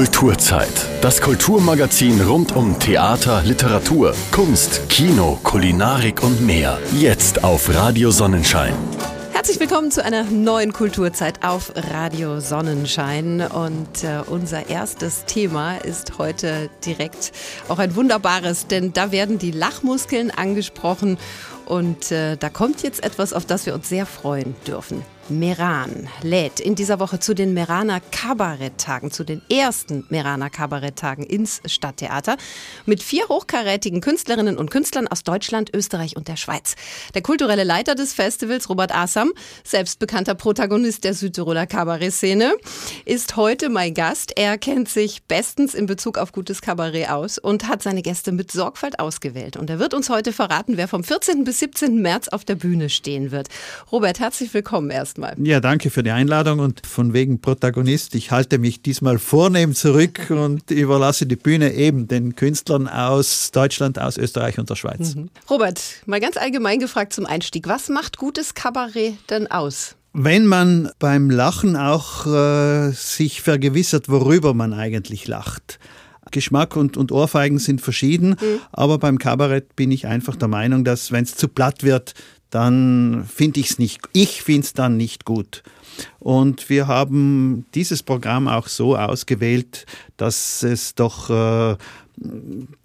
Kulturzeit. Das Kulturmagazin rund um Theater, Literatur, Kunst, Kino, Kulinarik und mehr. Jetzt auf Radio Sonnenschein. Herzlich willkommen zu einer neuen Kulturzeit auf Radio Sonnenschein. Und äh, unser erstes Thema ist heute direkt auch ein wunderbares, denn da werden die Lachmuskeln angesprochen. Und äh, da kommt jetzt etwas, auf das wir uns sehr freuen dürfen. Meran lädt in dieser Woche zu den Meraner Kabaretttagen, zu den ersten Meraner Kabaretttagen ins Stadttheater mit vier hochkarätigen Künstlerinnen und Künstlern aus Deutschland, Österreich und der Schweiz. Der kulturelle Leiter des Festivals, Robert Assam, selbstbekannter Protagonist der Südtiroler Kabarettszene, ist heute mein Gast. Er kennt sich bestens in Bezug auf gutes Kabarett aus und hat seine Gäste mit Sorgfalt ausgewählt. Und er wird uns heute verraten, wer vom 14. bis 17. März auf der Bühne stehen wird. Robert, herzlich willkommen erstmal erstmal. Ja, danke für die Einladung und von wegen Protagonist. Ich halte mich diesmal vornehm zurück und überlasse die Bühne eben den Künstlern aus Deutschland, aus Österreich und der Schweiz. Mhm. Robert, mal ganz allgemein gefragt zum Einstieg. Was macht gutes Kabarett denn aus? Wenn man beim Lachen auch äh, sich vergewissert, worüber man eigentlich lacht. Geschmack und, und Ohrfeigen sind verschieden, mhm. aber beim Kabarett bin ich einfach der Meinung, dass wenn es zu platt wird, dann finde ich es nicht, ich finde es dann nicht gut. Und wir haben dieses Programm auch so ausgewählt, dass es doch, äh,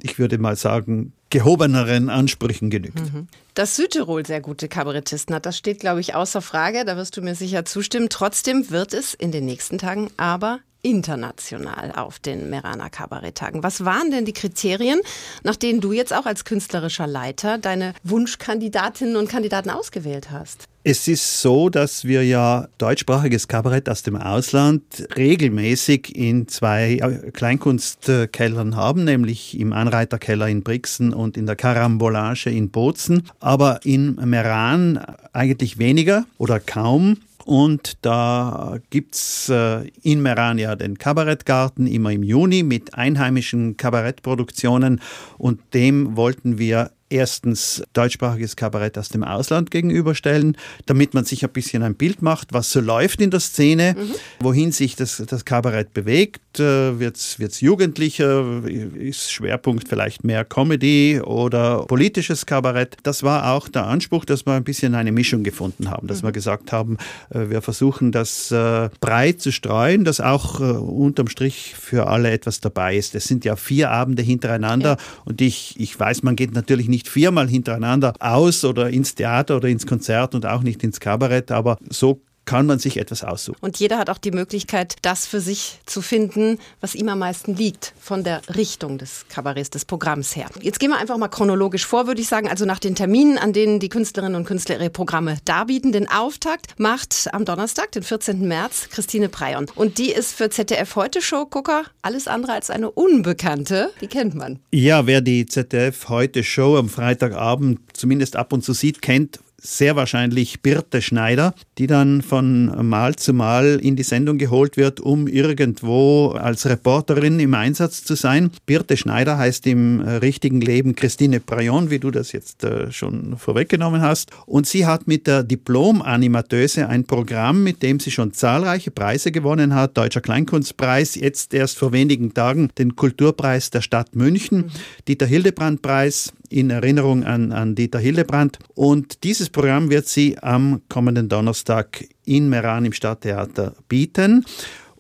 ich würde mal sagen, gehobeneren Ansprüchen genügt. Mhm. Dass Südtirol sehr gute Kabarettisten hat, das steht, glaube ich, außer Frage. Da wirst du mir sicher zustimmen. Trotzdem wird es in den nächsten Tagen aber international auf den Merana Kabaretttagen. Was waren denn die Kriterien, nach denen du jetzt auch als künstlerischer Leiter deine Wunschkandidatinnen und Kandidaten ausgewählt hast? Es ist so, dass wir ja deutschsprachiges Kabarett aus dem Ausland regelmäßig in zwei Kleinkunstkellern haben, nämlich im Anreiterkeller in Brixen und in der Karambolage in Bozen, aber in Meran eigentlich weniger oder kaum. Und da gibt's äh, in Merania den Kabarettgarten immer im Juni mit einheimischen Kabarettproduktionen. Und dem wollten wir erstens deutschsprachiges Kabarett aus dem Ausland gegenüberstellen, damit man sich ein bisschen ein Bild macht, was so läuft in der Szene, mhm. wohin sich das, das Kabarett bewegt. Äh, Wird es jugendlicher? Ist Schwerpunkt vielleicht mehr Comedy oder politisches Kabarett? Das war auch der Anspruch, dass wir ein bisschen eine Mischung gefunden haben, dass mhm. wir gesagt haben, äh, wir versuchen das äh, breit zu streuen, dass auch unterm Strich für alle etwas dabei ist. Es sind ja vier Abende hintereinander ja. und ich, ich weiß, man geht natürlich nicht nicht viermal hintereinander aus oder ins Theater oder ins Konzert und auch nicht ins Kabarett, aber so kann man sich etwas aussuchen. Und jeder hat auch die Möglichkeit, das für sich zu finden, was ihm am meisten liegt, von der Richtung des Kabaretts, des Programms her. Jetzt gehen wir einfach mal chronologisch vor, würde ich sagen, also nach den Terminen, an denen die Künstlerinnen und Künstler ihre Programme darbieten. Den Auftakt macht am Donnerstag, den 14. März, Christine Preyon. Und die ist für ZDF Heute Show Gucker alles andere als eine Unbekannte. Die kennt man. Ja, wer die ZDF Heute Show am Freitagabend zumindest ab und zu sieht, kennt sehr wahrscheinlich Birte Schneider, die dann von Mal zu Mal in die Sendung geholt wird, um irgendwo als Reporterin im Einsatz zu sein. Birte Schneider heißt im äh, richtigen Leben Christine Prayon, wie du das jetzt äh, schon vorweggenommen hast. Und sie hat mit der Diplom-Animateuse ein Programm, mit dem sie schon zahlreiche Preise gewonnen hat. Deutscher Kleinkunstpreis, jetzt erst vor wenigen Tagen den Kulturpreis der Stadt München, mhm. Dieter Hildebrand-Preis, in Erinnerung an, an Dieter Hillebrand. Und dieses Programm wird sie am kommenden Donnerstag in Meran im Stadttheater bieten.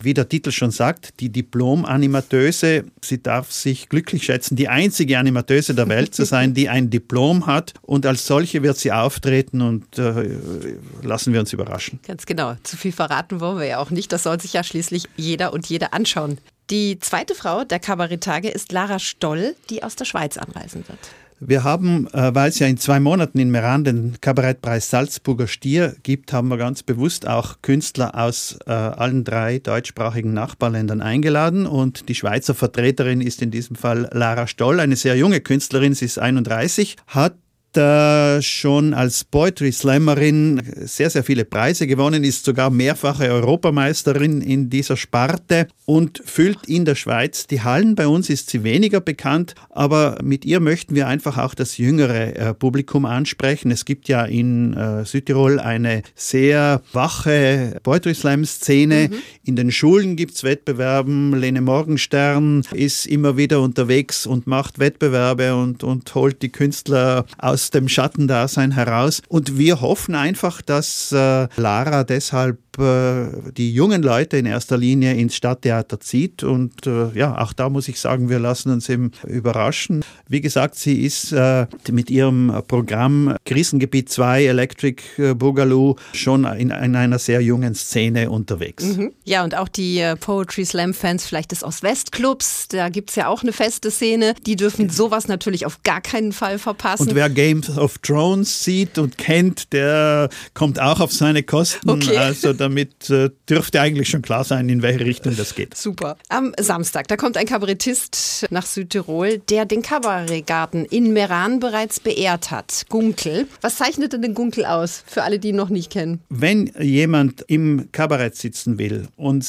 Wie der Titel schon sagt, die Diplom-Animateuse, sie darf sich glücklich schätzen, die einzige Animateuse der Welt zu sein, die ein Diplom hat. Und als solche wird sie auftreten und äh, lassen wir uns überraschen. Ganz genau. Zu viel verraten wollen wir ja auch nicht. Das soll sich ja schließlich jeder und jede anschauen. Die zweite Frau der Kabarettage ist Lara Stoll, die aus der Schweiz anreisen wird. Wir haben, äh, weil es ja in zwei Monaten in Meran den Kabarettpreis Salzburger Stier gibt, haben wir ganz bewusst auch Künstler aus äh, allen drei deutschsprachigen Nachbarländern eingeladen. Und die Schweizer Vertreterin ist in diesem Fall Lara Stoll, eine sehr junge Künstlerin, sie ist 31, hat äh, schon als Poetry Slammerin sehr, sehr viele Preise gewonnen, ist sogar mehrfache Europameisterin in dieser Sparte und füllt in der Schweiz die Hallen. Bei uns ist sie weniger bekannt, aber mit ihr möchten wir einfach auch das jüngere äh, Publikum ansprechen. Es gibt ja in äh, Südtirol eine sehr wache Poetry Slam Szene. Mhm. In den Schulen gibt es Wettbewerben. Lene Morgenstern ist immer wieder unterwegs und macht Wettbewerbe und, und holt die Künstler aus dem Schattendasein heraus. Und wir hoffen einfach, dass äh, Lara deshalb äh, die jungen Leute in erster Linie ins Stadttheater zieht. Und äh, ja, auch da muss ich sagen, wir lassen uns eben überraschen. Wie gesagt, sie ist äh, mit ihrem Programm Krisengebiet 2 Electric Boogaloo schon in, in einer sehr jungen Szene unterwegs. Mhm. Ja, und auch die Poetry Slam Fans vielleicht des Ost-West-Clubs, da gibt es ja auch eine feste Szene. Die dürfen sowas natürlich auf gar keinen Fall verpassen. Und wer Games of Thrones sieht und kennt, der kommt auch auf seine Kosten. Okay. Also damit äh, dürfte eigentlich schon klar sein, in welche Richtung das geht. Super. Am Samstag, da kommt ein Kabarettist nach Südtirol, der den Kabarettgarten in Meran bereits beehrt hat. Gunkel. Was zeichnet denn den Gunkel aus, für alle, die ihn noch nicht kennen? Wenn jemand im Kabarett sitzen will und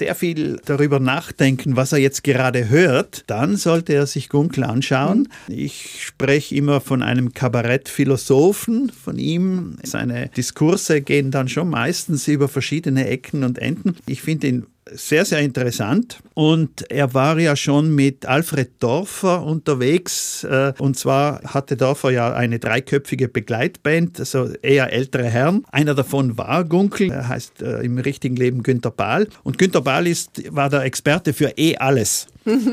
sehr viel darüber nachdenken, was er jetzt gerade hört, dann sollte er sich Gunkel anschauen. Ich spreche immer von einem Kabarettphilosophen, von ihm. Seine Diskurse gehen dann schon meistens über verschiedene Ecken und Enden. Ich finde ihn sehr, sehr interessant. Und er war ja schon mit Alfred Dorfer unterwegs. Äh, und zwar hatte Dorfer ja eine dreiköpfige Begleitband, also eher ältere Herren. Einer davon war Gunkel, er heißt äh, im richtigen Leben Günter Bahl. Und Günter Bahl ist, war der Experte für eh alles.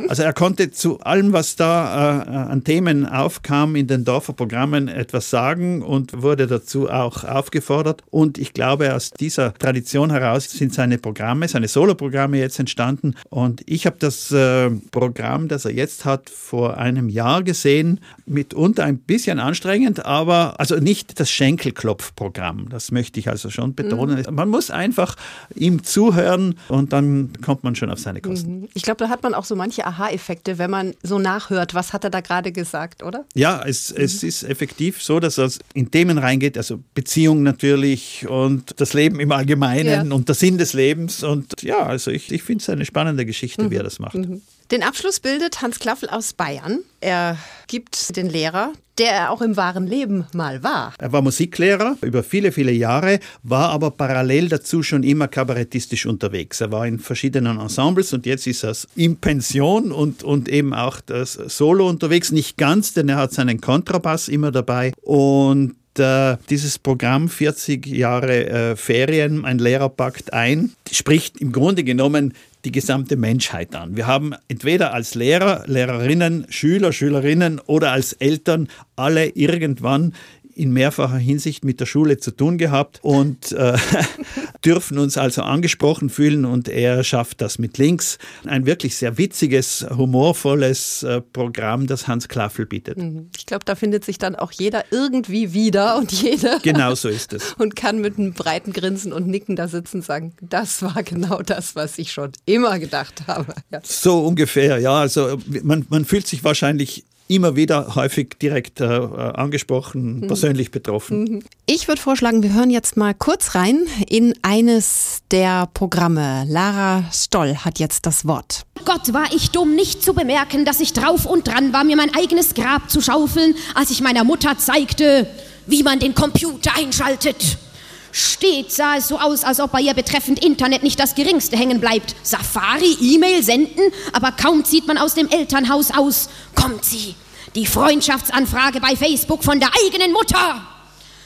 Also er konnte zu allem, was da äh, an Themen aufkam in den Dorferprogrammen, etwas sagen und wurde dazu auch aufgefordert. Und ich glaube, aus dieser Tradition heraus sind seine Programme, seine Soloprogramme jetzt entstanden. Und ich habe das äh, Programm, das er jetzt hat, vor einem Jahr gesehen, mitunter ein bisschen anstrengend, aber also nicht das Schenkelklopfprogramm. Das möchte ich also schon betonen. Mhm. Man muss einfach ihm zuhören und dann kommt man schon auf seine Kosten. Mhm. Ich glaube, da hat man auch so manche Aha-Effekte, wenn man so nachhört, was hat er da gerade gesagt, oder? Ja, es, mhm. es ist effektiv so, dass er in Themen reingeht, also Beziehung natürlich und das Leben im Allgemeinen ja. und der Sinn des Lebens. Und ja, also ich, ich finde es eine spannende Geschichte, mhm. wie er das macht. Mhm. Den Abschluss bildet Hans Klaffel aus Bayern. Er gibt den Lehrer, der er auch im wahren Leben mal war. Er war Musiklehrer über viele, viele Jahre, war aber parallel dazu schon immer kabarettistisch unterwegs. Er war in verschiedenen Ensembles und jetzt ist er in Pension und, und eben auch das Solo unterwegs. Nicht ganz, denn er hat seinen Kontrabass immer dabei und äh, dieses Programm 40 Jahre äh, Ferien, ein Lehrer packt ein, spricht im Grunde genommen die gesamte Menschheit an. Wir haben entweder als Lehrer, Lehrerinnen, Schüler, Schülerinnen oder als Eltern alle irgendwann in mehrfacher Hinsicht mit der Schule zu tun gehabt und äh, dürfen uns also angesprochen fühlen und er schafft das mit Links. Ein wirklich sehr witziges, humorvolles äh, Programm, das Hans Klaffel bietet. Mhm. Ich glaube, da findet sich dann auch jeder irgendwie wieder und jeder. Genau so ist es. und kann mit einem breiten Grinsen und Nicken da sitzen und sagen, das war genau das, was ich schon immer gedacht habe. Ja. So ungefähr, ja. Also man, man fühlt sich wahrscheinlich immer wieder häufig direkt äh, angesprochen, mhm. persönlich betroffen. Mhm. Ich würde vorschlagen, wir hören jetzt mal kurz rein in eines der Programme. Lara Stoll hat jetzt das Wort. Gott, war ich dumm, nicht zu bemerken, dass ich drauf und dran war, mir mein eigenes Grab zu schaufeln, als ich meiner Mutter zeigte, wie man den Computer einschaltet. Stets sah es so aus, als ob bei ihr betreffend Internet nicht das geringste hängen bleibt. Safari, E-Mail senden, aber kaum zieht man aus dem Elternhaus aus, kommt sie. Die Freundschaftsanfrage bei Facebook von der eigenen Mutter.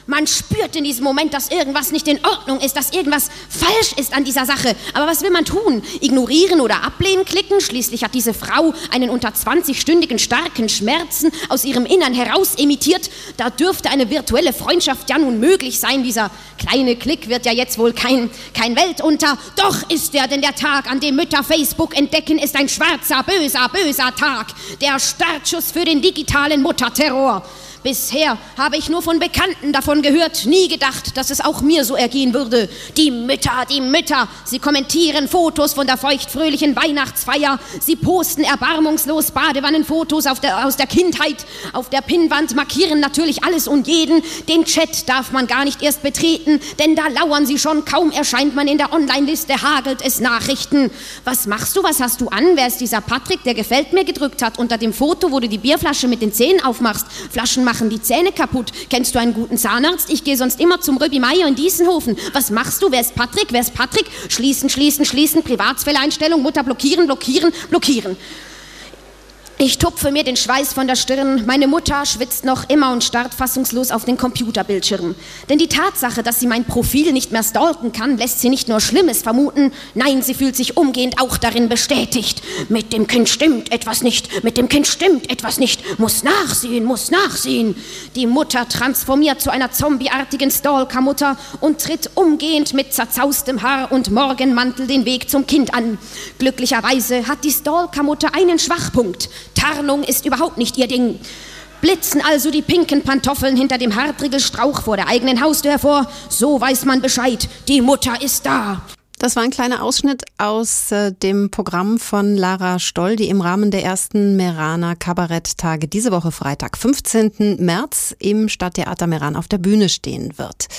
Man spürt in diesem Moment, dass irgendwas nicht in Ordnung ist, dass irgendwas falsch ist an dieser Sache. Aber was will man tun? Ignorieren oder ablehnen klicken? Schließlich hat diese Frau einen unter 20-stündigen starken Schmerzen aus ihrem Innern heraus emittiert. Da dürfte eine virtuelle Freundschaft ja nun möglich sein. Dieser kleine Klick wird ja jetzt wohl kein, kein Weltunter. Doch ist er, denn der Tag, an dem Mütter Facebook entdecken, ist ein schwarzer, böser, böser Tag. Der Startschuss für den digitalen Mutterterror. Bisher habe ich nur von Bekannten davon gehört, nie gedacht, dass es auch mir so ergehen würde. Die Mütter, die Mütter, sie kommentieren Fotos von der feuchtfröhlichen Weihnachtsfeier, sie posten erbarmungslos Badewannenfotos der, aus der Kindheit, auf der Pinnwand markieren natürlich alles und jeden. Den Chat darf man gar nicht erst betreten, denn da lauern sie schon, kaum erscheint man in der Online-Liste, hagelt es Nachrichten. Was machst du, was hast du an? Wer ist dieser Patrick, der gefällt mir gedrückt hat unter dem Foto, wo du die Bierflasche mit den Zähnen aufmachst? Flaschen machen die Zähne kaputt. Kennst du einen guten Zahnarzt? Ich gehe sonst immer zum Röbi Meier in Diesenhofen. Was machst du? Wer ist Patrick? Wer ist Patrick? Schließen, schließen, schließen. Privatsphäre-Einstellung. Mutter blockieren, blockieren, blockieren. Ich tupfe mir den Schweiß von der Stirn. Meine Mutter schwitzt noch immer und starrt fassungslos auf den Computerbildschirm. Denn die Tatsache, dass sie mein Profil nicht mehr stalken kann, lässt sie nicht nur Schlimmes vermuten. Nein, sie fühlt sich umgehend auch darin bestätigt. Mit dem Kind stimmt etwas nicht. Mit dem Kind stimmt etwas nicht. Muss nachsehen, muss nachsehen. Die Mutter transformiert zu einer zombieartigen Stalker-Mutter und tritt umgehend mit zerzaustem Haar und Morgenmantel den Weg zum Kind an. Glücklicherweise hat die Stalker-Mutter einen Schwachpunkt. Tarnung ist überhaupt nicht ihr Ding. Blitzen also die pinken Pantoffeln hinter dem Hartrigelstrauch vor der eigenen Haustür hervor, so weiß man Bescheid, die Mutter ist da. Das war ein kleiner Ausschnitt aus äh, dem Programm von Lara Stoll, die im Rahmen der ersten Meraner Kabaretttage diese Woche Freitag, 15. März im Stadttheater Meran auf der Bühne stehen wird.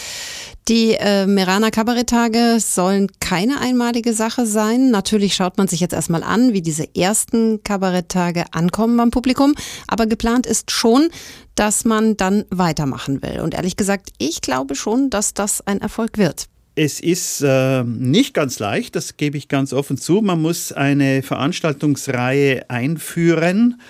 Die äh, Meraner Kabaretttage sollen keine einmalige Sache sein. Natürlich schaut man sich jetzt erstmal an, wie diese ersten Kabaretttage ankommen beim Publikum. Aber geplant ist schon, dass man dann weitermachen will. Und ehrlich gesagt, ich glaube schon, dass das ein Erfolg wird. Es ist äh, nicht ganz leicht, das gebe ich ganz offen zu. Man muss eine Veranstaltungsreihe einführen.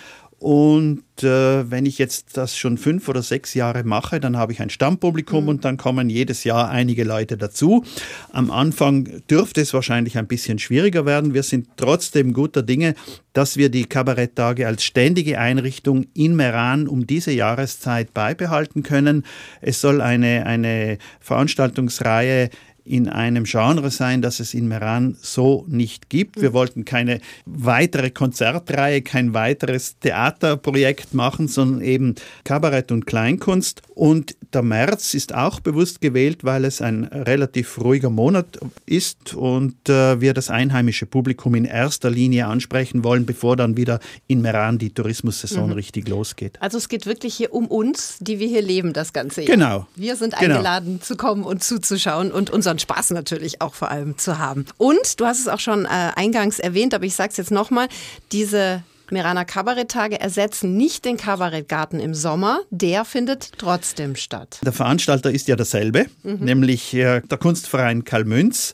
Und äh, wenn ich jetzt das schon fünf oder sechs Jahre mache, dann habe ich ein Stammpublikum mhm. und dann kommen jedes Jahr einige Leute dazu. Am Anfang dürfte es wahrscheinlich ein bisschen schwieriger werden. Wir sind trotzdem guter Dinge, dass wir die Kabaretttage als ständige Einrichtung in Meran um diese Jahreszeit beibehalten können. Es soll eine, eine Veranstaltungsreihe in einem Genre sein, das es in Meran so nicht gibt. Wir wollten keine weitere Konzertreihe, kein weiteres Theaterprojekt machen, sondern eben Kabarett und Kleinkunst. Und der März ist auch bewusst gewählt, weil es ein relativ ruhiger Monat ist und äh, wir das einheimische Publikum in erster Linie ansprechen wollen, bevor dann wieder in Meran die Tourismussaison mhm. richtig losgeht. Also es geht wirklich hier um uns, die wir hier leben das ganze. Genau. Wir sind genau. eingeladen genau. zu kommen und zuzuschauen und unser unseren Spaß natürlich auch vor allem zu haben. Und du hast es auch schon äh, eingangs erwähnt, aber ich sage es jetzt nochmal, diese Meraner Kabaretttage ersetzen nicht den Kabarettgarten im Sommer, der findet trotzdem statt. Der Veranstalter ist ja derselbe, mhm. nämlich äh, der Kunstverein Kalmünz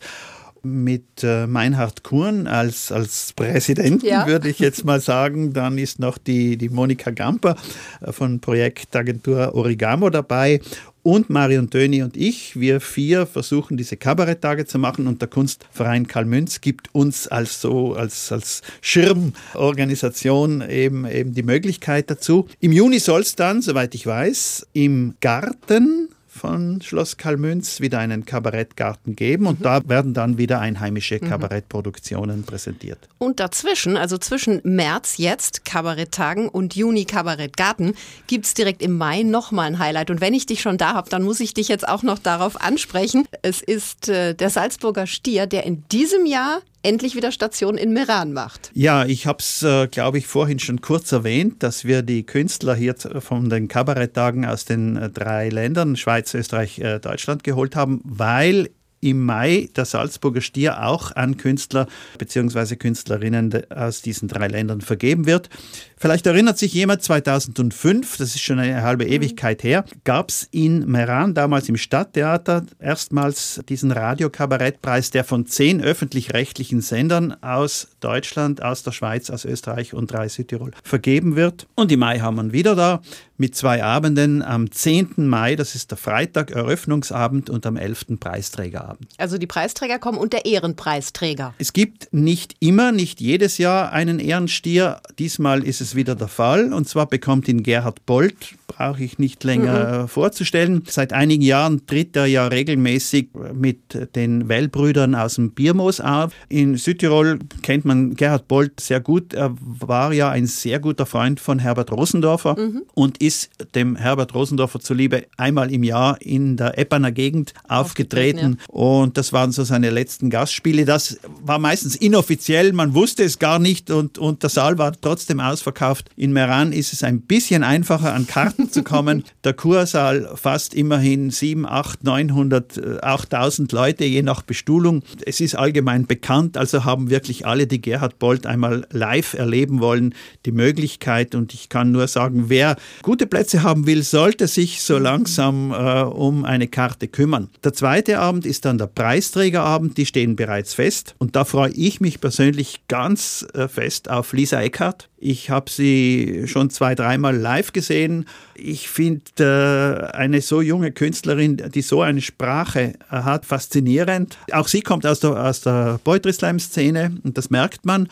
mit äh, Meinhard Kuhn als, als Präsidenten, ja. würde ich jetzt mal sagen. Dann ist noch die, die Monika Gamper äh, von Projektagentur Origamo dabei und Marion Döni und ich, wir vier versuchen diese Kabaretttage zu machen und der Kunstverein Karl Münz gibt uns als so als, als Schirmorganisation eben, eben die Möglichkeit dazu. Im Juni soll es dann, soweit ich weiß, im Garten von Schloss Kalmünz wieder einen Kabarettgarten geben und mhm. da werden dann wieder einheimische mhm. Kabarettproduktionen präsentiert. Und dazwischen, also zwischen März jetzt Kabaretttagen und Juni Kabarettgarten, gibt es direkt im Mai nochmal ein Highlight. Und wenn ich dich schon da habe, dann muss ich dich jetzt auch noch darauf ansprechen. Es ist äh, der Salzburger Stier, der in diesem Jahr endlich wieder Station in Meran macht. Ja, ich habe es, äh, glaube ich, vorhin schon kurz erwähnt, dass wir die Künstler hier von den Kabaretttagen aus den äh, drei Ländern, Schweiz, Österreich, äh, Deutschland geholt haben, weil im Mai der Salzburger Stier auch an Künstler bzw. Künstlerinnen aus diesen drei Ländern vergeben wird. Vielleicht erinnert sich jemand, 2005, das ist schon eine halbe mhm. Ewigkeit her, gab es in Meran, damals im Stadttheater, erstmals diesen Radiokabarettpreis, der von zehn öffentlich-rechtlichen Sendern aus Deutschland, aus der Schweiz, aus Österreich und drei Südtirol vergeben wird. Und im Mai haben wir ihn wieder da mit zwei Abenden. Am 10. Mai, das ist der Freitag, Eröffnungsabend und am 11. Preisträgerabend. Also die Preisträger kommen und der Ehrenpreisträger. Es gibt nicht immer, nicht jedes Jahr einen Ehrenstier. Diesmal ist es es wieder der Fall. Und zwar bekommt ihn Gerhard Bolt, brauche ich nicht länger mhm. vorzustellen. Seit einigen Jahren tritt er ja regelmäßig mit den Wellbrüdern aus dem Biermoos auf. In Südtirol kennt man Gerhard Bolt sehr gut. Er war ja ein sehr guter Freund von Herbert Rosendorfer mhm. und ist dem Herbert Rosendorfer zuliebe einmal im Jahr in der Eppaner Gegend aufgetreten. Ja. Und das waren so seine letzten Gastspiele. Das war meistens inoffiziell, man wusste es gar nicht und, und der Saal war trotzdem ausverkauft. In Meran ist es ein bisschen einfacher, an Karten zu kommen. Der Kursaal fasst immerhin 7, 8, 900, auch 1000 Leute, je nach Bestuhlung. Es ist allgemein bekannt, also haben wirklich alle, die Gerhard Bolt einmal live erleben wollen, die Möglichkeit. Und ich kann nur sagen, wer gute Plätze haben will, sollte sich so langsam äh, um eine Karte kümmern. Der zweite Abend ist dann der Preisträgerabend, die stehen bereits fest. Und da freue ich mich persönlich ganz äh, fest auf Lisa Eckhardt. Ich habe sie schon zwei, dreimal live gesehen. Ich finde äh, eine so junge Künstlerin, die so eine Sprache äh, hat, faszinierend. Auch sie kommt aus der, aus der Poetry Slam-Szene und das merkt man.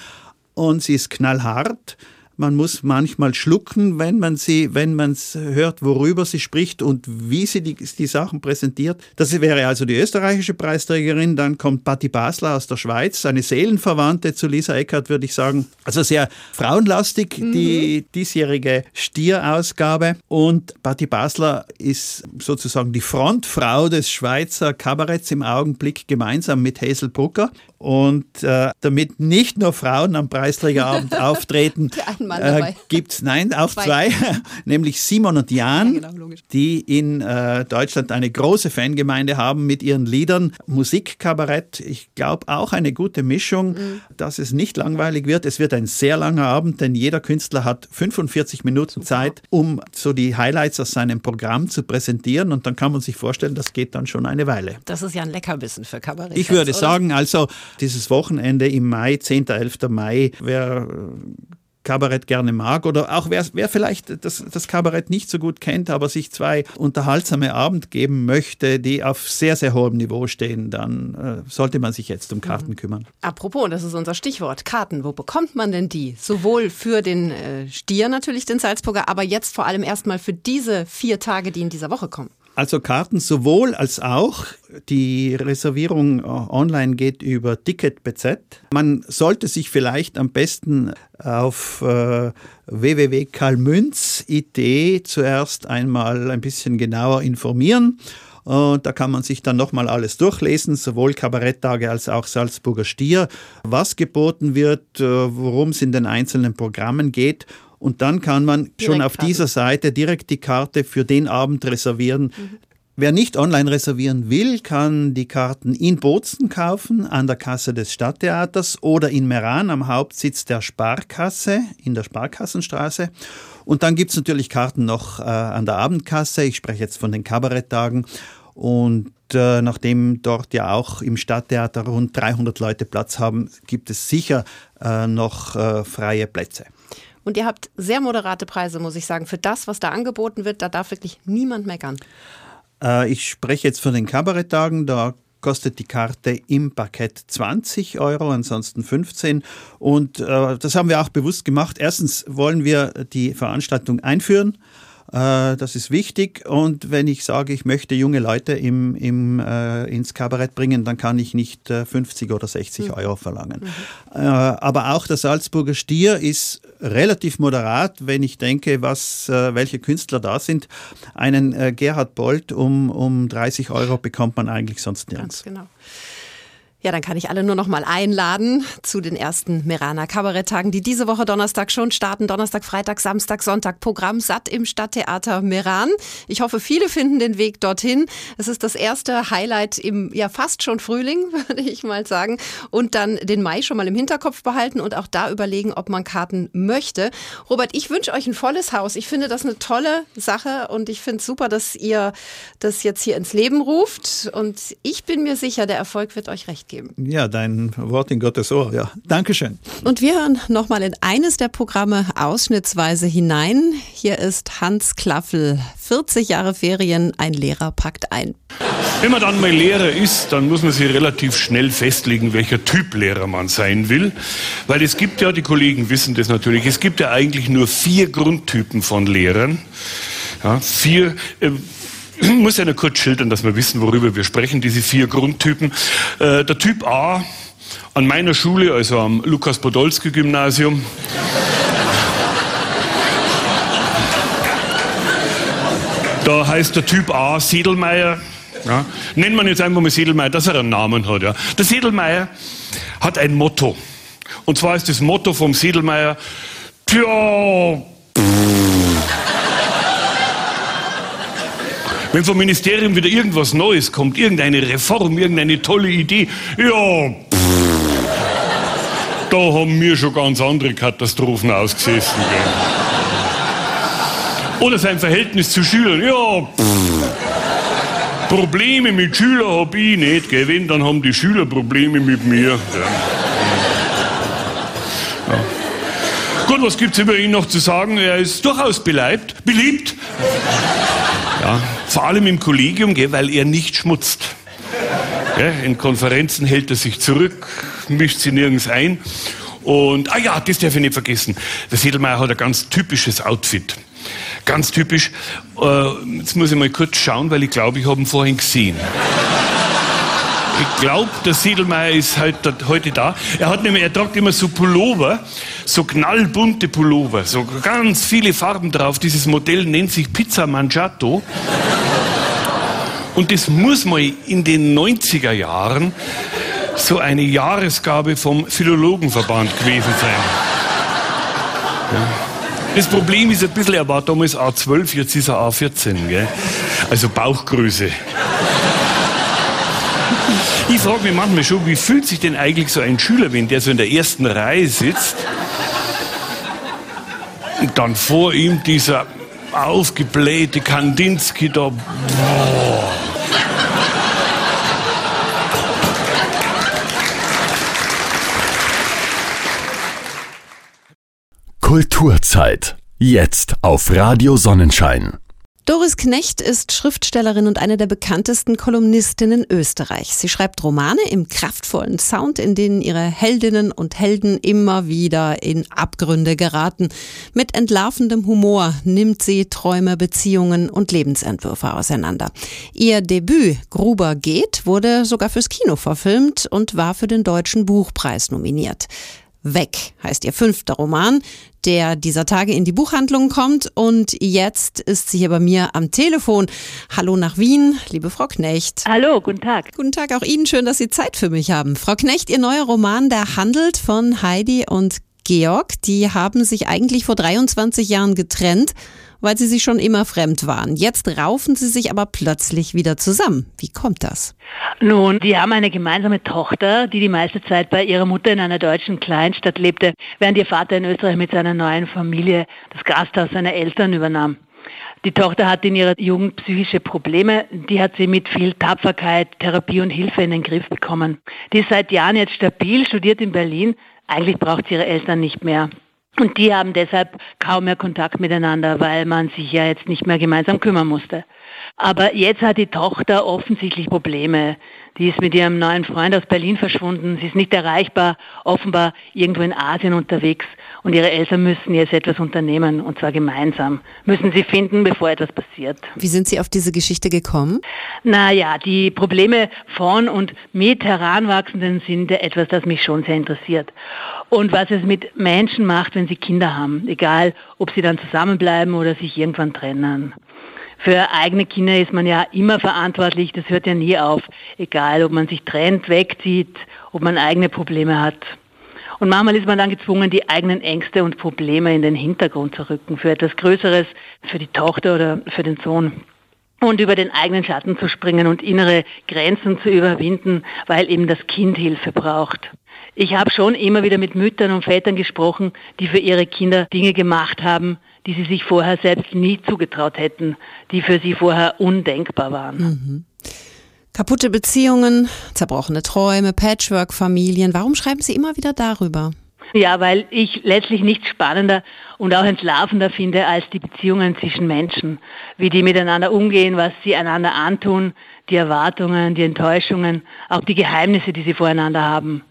Und sie ist knallhart. Man muss manchmal schlucken, wenn man sie, wenn man es hört, worüber sie spricht und wie sie die, die Sachen präsentiert. Das wäre also die österreichische Preisträgerin. Dann kommt Patti Basler aus der Schweiz, eine Seelenverwandte zu Lisa Eckert, würde ich sagen. Also sehr frauenlastig, mhm. die diesjährige Stierausgabe. Und Patti Basler ist sozusagen die Frontfrau des Schweizer Kabaretts im Augenblick gemeinsam mit Hazel Brucker. Und äh, damit nicht nur Frauen am Preisträgerabend auftreten, äh, gibt es, nein, auch zwei, zwei nämlich Simon und Jan, ja, genau, die in äh, Deutschland eine große Fangemeinde haben mit ihren Liedern. Musikkabarett, ich glaube auch eine gute Mischung, mhm. dass es nicht langweilig wird. Es wird ein sehr langer Abend, denn jeder Künstler hat 45 Minuten Super. Zeit, um so die Highlights aus seinem Programm zu präsentieren. Und dann kann man sich vorstellen, das geht dann schon eine Weile. Das ist ja ein Leckerbissen für Kabarett. Ich würde oder? sagen, also dieses Wochenende im Mai, 10. 11. Mai, wer Kabarett gerne mag oder auch wer, wer vielleicht das, das Kabarett nicht so gut kennt, aber sich zwei unterhaltsame Abend geben möchte, die auf sehr, sehr hohem Niveau stehen, dann äh, sollte man sich jetzt um Karten mhm. kümmern. Apropos, das ist unser Stichwort, Karten. Wo bekommt man denn die? Sowohl für den äh, Stier natürlich, den Salzburger, aber jetzt vor allem erstmal für diese vier Tage, die in dieser Woche kommen. Also Karten sowohl als auch. Die Reservierung äh, online geht über Ticket.bz. Man sollte sich vielleicht am besten auf äh, www.karlmünz.it zuerst einmal ein bisschen genauer informieren. Und da kann man sich dann nochmal alles durchlesen, sowohl Kabaretttage als auch Salzburger Stier, was geboten wird, äh, worum es in den einzelnen Programmen geht und dann kann man direkt schon auf Karten. dieser Seite direkt die Karte für den Abend reservieren. Mhm. Wer nicht online reservieren will, kann die Karten in Bozen kaufen, an der Kasse des Stadttheaters oder in Meran am Hauptsitz der Sparkasse in der Sparkassenstraße. Und dann gibt es natürlich Karten noch äh, an der Abendkasse. Ich spreche jetzt von den Kabaretttagen. Und äh, nachdem dort ja auch im Stadttheater rund 300 Leute Platz haben, gibt es sicher äh, noch äh, freie Plätze. Und ihr habt sehr moderate Preise, muss ich sagen. Für das, was da angeboten wird, da darf wirklich niemand meckern. Äh, ich spreche jetzt von den Kabaretttagen. Da kostet die Karte im Parkett 20 Euro, ansonsten 15. Und äh, das haben wir auch bewusst gemacht. Erstens wollen wir die Veranstaltung einführen. Äh, das ist wichtig. Und wenn ich sage, ich möchte junge Leute im, im, äh, ins Kabarett bringen, dann kann ich nicht äh, 50 oder 60 mhm. Euro verlangen. Mhm. Äh, aber auch der Salzburger Stier ist relativ moderat, wenn ich denke, was, äh, welche Künstler da sind. Einen äh, Gerhard Bolt um, um 30 Euro bekommt man eigentlich sonst nirgends. Ganz genau. Ja, dann kann ich alle nur noch mal einladen zu den ersten Merana Kabaretttagen, die diese Woche Donnerstag schon starten. Donnerstag, Freitag, Samstag, Sonntag. Programm satt im Stadttheater Meran. Ich hoffe, viele finden den Weg dorthin. Es ist das erste Highlight im ja fast schon Frühling, würde ich mal sagen. Und dann den Mai schon mal im Hinterkopf behalten und auch da überlegen, ob man Karten möchte. Robert, ich wünsche euch ein volles Haus. Ich finde das eine tolle Sache und ich finde es super, dass ihr das jetzt hier ins Leben ruft. Und ich bin mir sicher, der Erfolg wird euch recht geben geben. Ja, dein Wort in Gottes Ohr, ja. Dankeschön. Und wir hören nochmal in eines der Programme ausschnittsweise hinein. Hier ist Hans Klaffel, 40 Jahre Ferien, ein Lehrer packt ein. Wenn man dann mal Lehrer ist, dann muss man sich relativ schnell festlegen, welcher Typ Lehrer man sein will. Weil es gibt ja, die Kollegen wissen das natürlich, es gibt ja eigentlich nur vier Grundtypen von Lehrern. Ja, vier, äh, ich muss ja nur kurz schildern, dass wir wissen, worüber wir sprechen, diese vier Grundtypen. Äh, der Typ A an meiner Schule, also am Lukas-Podolski-Gymnasium, da heißt der Typ A Sedelmeier. Ja. Nennt man jetzt einfach mal Sedelmeier, dass er einen Namen hat. Ja. Der Sedelmeier hat ein Motto. Und zwar ist das Motto vom Sedelmeier, tja, Wenn vom Ministerium wieder irgendwas Neues kommt, irgendeine Reform, irgendeine tolle Idee, ja, da haben wir schon ganz andere Katastrophen ausgesessen. Gell. Oder sein Verhältnis zu Schülern, ja, Probleme mit Schülern habe ich nicht, gell. wenn, dann haben die Schüler Probleme mit mir. Ja. Gut, was gibt es über ihn noch zu sagen? Er ist durchaus beleibt, beliebt. Ja, vor allem im Kollegium, gell, weil er nicht schmutzt. Ja, in Konferenzen hält er sich zurück, mischt sie nirgends ein. Und, ah ja, das darf ich nicht vergessen. Der Sedelmeier hat ein ganz typisches Outfit. Ganz typisch. Äh, jetzt muss ich mal kurz schauen, weil ich glaube, ich habe ihn vorhin gesehen. Ich glaube, der Siedelmeier ist halt heute da. Er hat nämlich, er tragt immer so Pullover, so knallbunte Pullover, so ganz viele Farben drauf. Dieses Modell nennt sich Pizza Mangiato. Und das muss mal in den 90er Jahren so eine Jahresgabe vom Philologenverband gewesen sein. Ja. Das Problem ist ein bisschen, er war damals A12, jetzt ist er A14, gell? Also Bauchgröße. Ich frage mich manchmal schon, wie fühlt sich denn eigentlich so ein Schüler, wenn der so in der ersten Reihe sitzt und dann vor ihm dieser aufgeblähte Kandinsky da. Boah. Kulturzeit. Jetzt auf Radio Sonnenschein. Doris Knecht ist Schriftstellerin und eine der bekanntesten Kolumnistinnen Österreichs. Sie schreibt Romane im kraftvollen Sound, in denen ihre Heldinnen und Helden immer wieder in Abgründe geraten. Mit entlarvendem Humor nimmt sie Träume, Beziehungen und Lebensentwürfe auseinander. Ihr Debüt Gruber geht wurde sogar fürs Kino verfilmt und war für den Deutschen Buchpreis nominiert. Weg heißt ihr fünfter Roman, der dieser Tage in die Buchhandlung kommt. Und jetzt ist sie hier bei mir am Telefon. Hallo nach Wien, liebe Frau Knecht. Hallo, guten Tag. Guten Tag auch Ihnen. Schön, dass Sie Zeit für mich haben. Frau Knecht, Ihr neuer Roman, der handelt von Heidi und Georg. Die haben sich eigentlich vor 23 Jahren getrennt weil sie sich schon immer fremd waren. Jetzt raufen sie sich aber plötzlich wieder zusammen. Wie kommt das? Nun, die haben eine gemeinsame Tochter, die die meiste Zeit bei ihrer Mutter in einer deutschen Kleinstadt lebte, während ihr Vater in Österreich mit seiner neuen Familie das Gasthaus seiner Eltern übernahm. Die Tochter hatte in ihrer Jugend psychische Probleme, die hat sie mit viel Tapferkeit, Therapie und Hilfe in den Griff bekommen. Die ist seit Jahren jetzt stabil, studiert in Berlin. Eigentlich braucht sie ihre Eltern nicht mehr. Und die haben deshalb kaum mehr Kontakt miteinander, weil man sich ja jetzt nicht mehr gemeinsam kümmern musste. Aber jetzt hat die Tochter offensichtlich Probleme. Die ist mit ihrem neuen Freund aus Berlin verschwunden. Sie ist nicht erreichbar, offenbar irgendwo in Asien unterwegs. Und ihre Eltern müssen jetzt etwas unternehmen, und zwar gemeinsam. Müssen sie finden, bevor etwas passiert. Wie sind Sie auf diese Geschichte gekommen? Naja, die Probleme von und mit Heranwachsenden sind etwas, das mich schon sehr interessiert. Und was es mit Menschen macht, wenn sie Kinder haben. Egal, ob sie dann zusammenbleiben oder sich irgendwann trennen. Für eigene Kinder ist man ja immer verantwortlich, das hört ja nie auf. Egal, ob man sich trennt, wegzieht, ob man eigene Probleme hat. Und manchmal ist man dann gezwungen, die eigenen Ängste und Probleme in den Hintergrund zu rücken, für etwas Größeres, für die Tochter oder für den Sohn. Und über den eigenen Schatten zu springen und innere Grenzen zu überwinden, weil eben das Kind Hilfe braucht. Ich habe schon immer wieder mit Müttern und Vätern gesprochen, die für ihre Kinder Dinge gemacht haben, die sie sich vorher selbst nie zugetraut hätten, die für sie vorher undenkbar waren. Mhm. Kaputte Beziehungen, zerbrochene Träume, Patchwork-Familien. Warum schreiben Sie immer wieder darüber? Ja, weil ich letztlich nichts spannender und auch entlarvender finde als die Beziehungen zwischen Menschen, wie die miteinander umgehen, was sie einander antun, die Erwartungen, die Enttäuschungen, auch die Geheimnisse, die sie voreinander haben.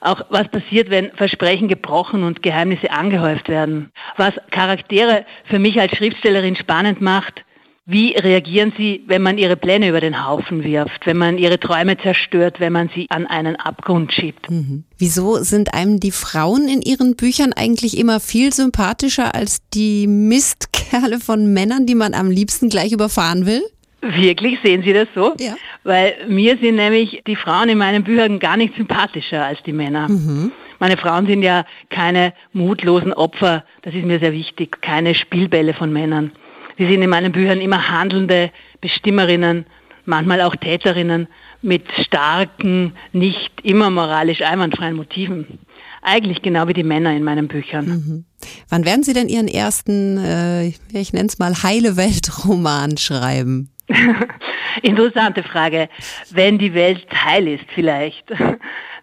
Auch was passiert, wenn Versprechen gebrochen und Geheimnisse angehäuft werden. Was Charaktere für mich als Schriftstellerin spannend macht, wie reagieren Sie, wenn man Ihre Pläne über den Haufen wirft, wenn man Ihre Träume zerstört, wenn man sie an einen Abgrund schiebt? Mhm. Wieso sind einem die Frauen in Ihren Büchern eigentlich immer viel sympathischer als die Mistkerle von Männern, die man am liebsten gleich überfahren will? Wirklich, sehen Sie das so? Ja. Weil mir sind nämlich die Frauen in meinen Büchern gar nicht sympathischer als die Männer. Mhm. Meine Frauen sind ja keine mutlosen Opfer, das ist mir sehr wichtig, keine Spielbälle von Männern. Sie sind in meinen Büchern immer handelnde Bestimmerinnen, manchmal auch Täterinnen mit starken, nicht immer moralisch einwandfreien Motiven. Eigentlich genau wie die Männer in meinen Büchern. Mhm. Wann werden Sie denn Ihren ersten, äh, ich nenne es mal, heile Welt-Roman schreiben? Interessante Frage. Wenn die Welt heil ist, vielleicht.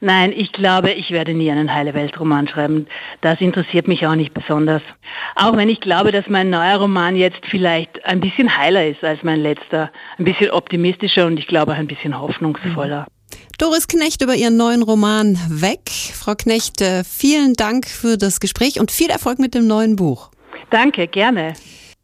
Nein, ich glaube, ich werde nie einen heile Weltroman schreiben. Das interessiert mich auch nicht besonders. Auch wenn ich glaube, dass mein neuer Roman jetzt vielleicht ein bisschen heiler ist als mein letzter. Ein bisschen optimistischer und ich glaube auch ein bisschen hoffnungsvoller. Doris Knecht über ihren neuen Roman Weg. Frau Knecht, äh, vielen Dank für das Gespräch und viel Erfolg mit dem neuen Buch. Danke, gerne.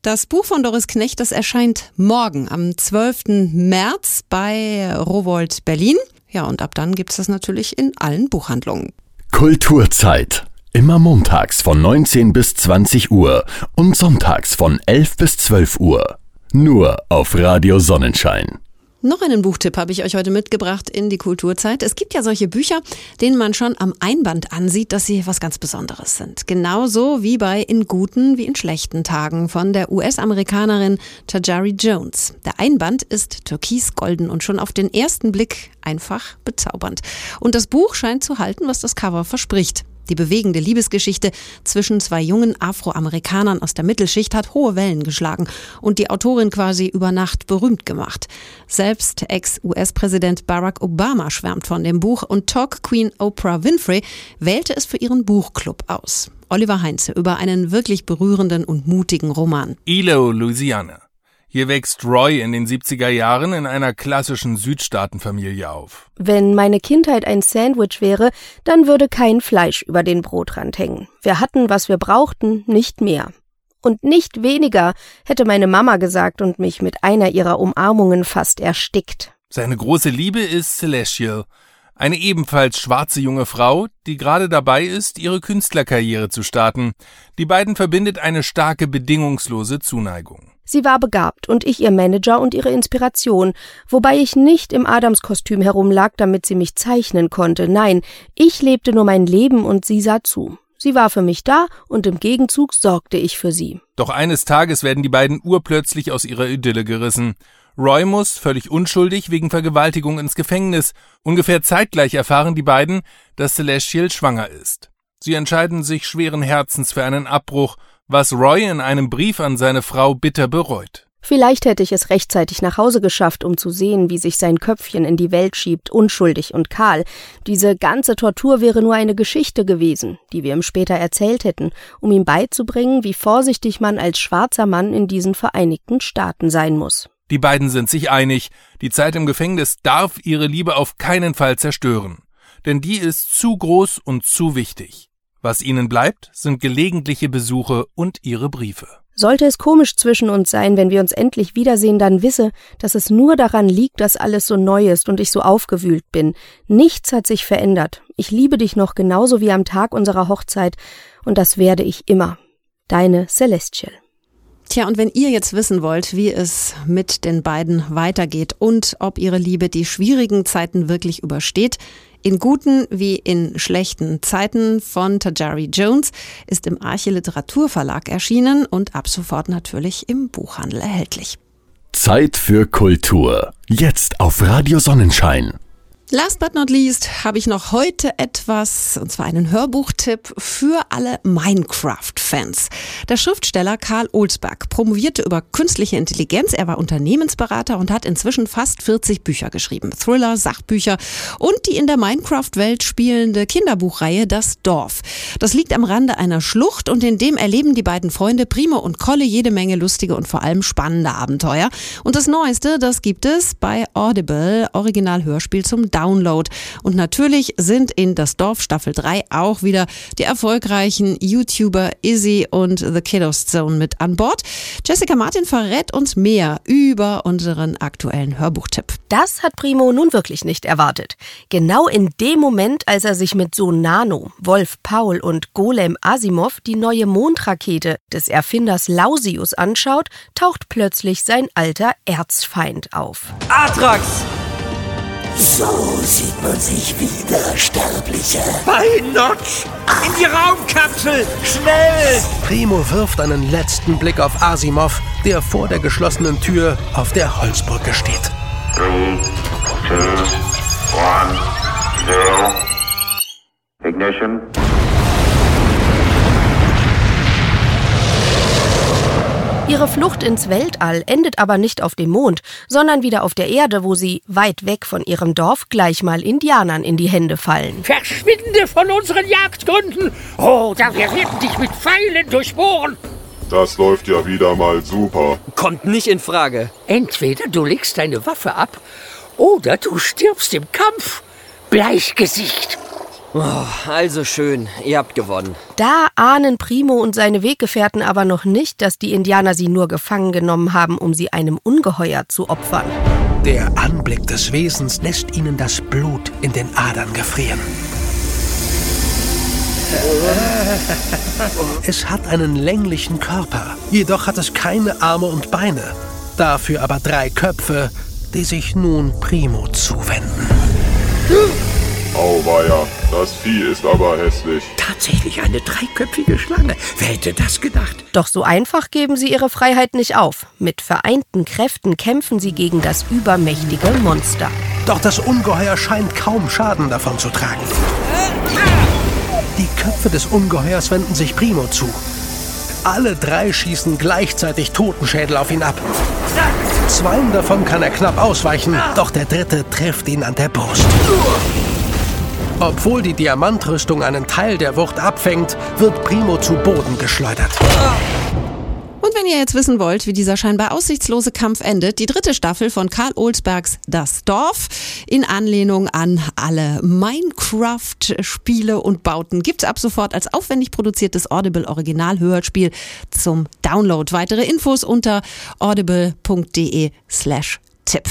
Das Buch von Doris Knecht, das erscheint morgen am 12. März bei Rowold Berlin. Ja, und ab dann gibt es das natürlich in allen Buchhandlungen. Kulturzeit. Immer montags von 19 bis 20 Uhr und sonntags von 11 bis 12 Uhr. Nur auf Radio Sonnenschein. Noch einen Buchtipp habe ich euch heute mitgebracht in die Kulturzeit. Es gibt ja solche Bücher, denen man schon am Einband ansieht, dass sie was ganz Besonderes sind. Genauso wie bei In guten wie in schlechten Tagen von der US-Amerikanerin Tajari Jones. Der Einband ist türkisgolden und schon auf den ersten Blick einfach bezaubernd. Und das Buch scheint zu halten, was das Cover verspricht. Die bewegende Liebesgeschichte zwischen zwei jungen Afroamerikanern aus der Mittelschicht hat hohe Wellen geschlagen und die Autorin quasi über Nacht berühmt gemacht. Selbst Ex-US-Präsident Barack Obama schwärmt von dem Buch und Talk Queen Oprah Winfrey wählte es für ihren Buchclub aus. Oliver Heinze über einen wirklich berührenden und mutigen Roman. Ilo, Louisiana. Hier wächst Roy in den 70er Jahren in einer klassischen Südstaatenfamilie auf. Wenn meine Kindheit ein Sandwich wäre, dann würde kein Fleisch über den Brotrand hängen. Wir hatten, was wir brauchten, nicht mehr. Und nicht weniger, hätte meine Mama gesagt und mich mit einer ihrer Umarmungen fast erstickt. Seine große Liebe ist Celestial, eine ebenfalls schwarze junge Frau, die gerade dabei ist, ihre Künstlerkarriere zu starten. Die beiden verbindet eine starke bedingungslose Zuneigung. Sie war begabt und ich ihr Manager und ihre Inspiration, wobei ich nicht im Adamskostüm herumlag, damit sie mich zeichnen konnte. Nein, ich lebte nur mein Leben und sie sah zu. Sie war für mich da und im Gegenzug sorgte ich für sie. Doch eines Tages werden die beiden urplötzlich aus ihrer Idylle gerissen. Roy muss, völlig unschuldig, wegen Vergewaltigung ins Gefängnis. Ungefähr zeitgleich erfahren die beiden, dass Celestial schwanger ist. Sie entscheiden sich schweren Herzens für einen Abbruch was Roy in einem Brief an seine Frau bitter bereut. Vielleicht hätte ich es rechtzeitig nach Hause geschafft, um zu sehen, wie sich sein Köpfchen in die Welt schiebt, unschuldig und kahl. Diese ganze Tortur wäre nur eine Geschichte gewesen, die wir ihm später erzählt hätten, um ihm beizubringen, wie vorsichtig man als schwarzer Mann in diesen Vereinigten Staaten sein muss. Die beiden sind sich einig, die Zeit im Gefängnis darf ihre Liebe auf keinen Fall zerstören, denn die ist zu groß und zu wichtig. Was ihnen bleibt, sind gelegentliche Besuche und ihre Briefe. Sollte es komisch zwischen uns sein, wenn wir uns endlich wiedersehen, dann wisse, dass es nur daran liegt, dass alles so neu ist und ich so aufgewühlt bin. Nichts hat sich verändert. Ich liebe dich noch genauso wie am Tag unserer Hochzeit, und das werde ich immer. Deine Celestial. Tja, und wenn ihr jetzt wissen wollt, wie es mit den beiden weitergeht und ob ihre Liebe die schwierigen Zeiten wirklich übersteht, in guten wie in schlechten Zeiten von Tajari Jones ist im Arche Literaturverlag erschienen und ab sofort natürlich im Buchhandel erhältlich. Zeit für Kultur. Jetzt auf Radio Sonnenschein. Last but not least habe ich noch heute etwas, und zwar einen Hörbuchtipp für alle Minecraft-Fans. Der Schriftsteller Karl Olsberg promovierte über künstliche Intelligenz. Er war Unternehmensberater und hat inzwischen fast 40 Bücher geschrieben. Thriller, Sachbücher und die in der Minecraft-Welt spielende Kinderbuchreihe Das Dorf. Das liegt am Rande einer Schlucht und in dem erleben die beiden Freunde Primo und Kolle jede Menge lustige und vor allem spannende Abenteuer. Und das Neueste, das gibt es bei Audible, Originalhörspiel zum Download. Und natürlich sind in Das Dorf Staffel 3 auch wieder die erfolgreichen YouTuber Izzy und The Kiddos Zone mit an Bord. Jessica Martin verrät uns mehr über unseren aktuellen Hörbuchtipp. Das hat Primo nun wirklich nicht erwartet. Genau in dem Moment, als er sich mit Sohn Nano, Wolf Paul und Golem Asimov die neue Mondrakete des Erfinders Lausius anschaut, taucht plötzlich sein alter Erzfeind auf. Atrax! So sieht man sich wieder, Sterblicher. Bei Notch! In die Raumkapsel! Schnell! Primo wirft einen letzten Blick auf Asimov, der vor der geschlossenen Tür auf der Holzbrücke steht. Three, two, one, zero. Ignition. Ihre Flucht ins Weltall endet aber nicht auf dem Mond, sondern wieder auf der Erde, wo sie, weit weg von ihrem Dorf, gleich mal Indianern in die Hände fallen. Verschwinde von unseren Jagdgründen! Oder wir werden dich mit Pfeilen durchbohren! Das läuft ja wieder mal super. Kommt nicht in Frage. Entweder du legst deine Waffe ab oder du stirbst im Kampf. Bleichgesicht. Oh, also schön, ihr habt gewonnen. Da ahnen Primo und seine Weggefährten aber noch nicht, dass die Indianer sie nur gefangen genommen haben, um sie einem Ungeheuer zu opfern. Der Anblick des Wesens lässt ihnen das Blut in den Adern gefrieren. Es hat einen länglichen Körper, jedoch hat es keine Arme und Beine. Dafür aber drei Köpfe, die sich nun Primo zuwenden. Auweia, das Vieh ist aber hässlich. Tatsächlich eine dreiköpfige Schlange. Wer hätte das gedacht? Doch so einfach geben sie ihre Freiheit nicht auf. Mit vereinten Kräften kämpfen sie gegen das übermächtige Monster. Doch das Ungeheuer scheint kaum Schaden davon zu tragen. Die Köpfe des Ungeheuers wenden sich Primo zu. Alle drei schießen gleichzeitig Totenschädel auf ihn ab. Zweien davon kann er knapp ausweichen, doch der dritte trifft ihn an der Brust. Obwohl die Diamantrüstung einen Teil der Wucht abfängt, wird Primo zu Boden geschleudert. Und wenn ihr jetzt wissen wollt, wie dieser scheinbar aussichtslose Kampf endet, die dritte Staffel von Karl Olsbergs Das Dorf in Anlehnung an alle Minecraft-Spiele und Bauten gibt's ab sofort als aufwendig produziertes Audible-Original-Hörspiel zum Download. Weitere Infos unter audible.de slash Tipp.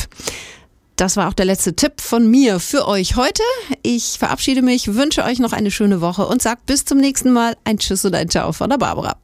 Das war auch der letzte Tipp von mir für euch heute. Ich verabschiede mich, wünsche euch noch eine schöne Woche und sage bis zum nächsten Mal ein Tschüss und ein Ciao von der Barbara.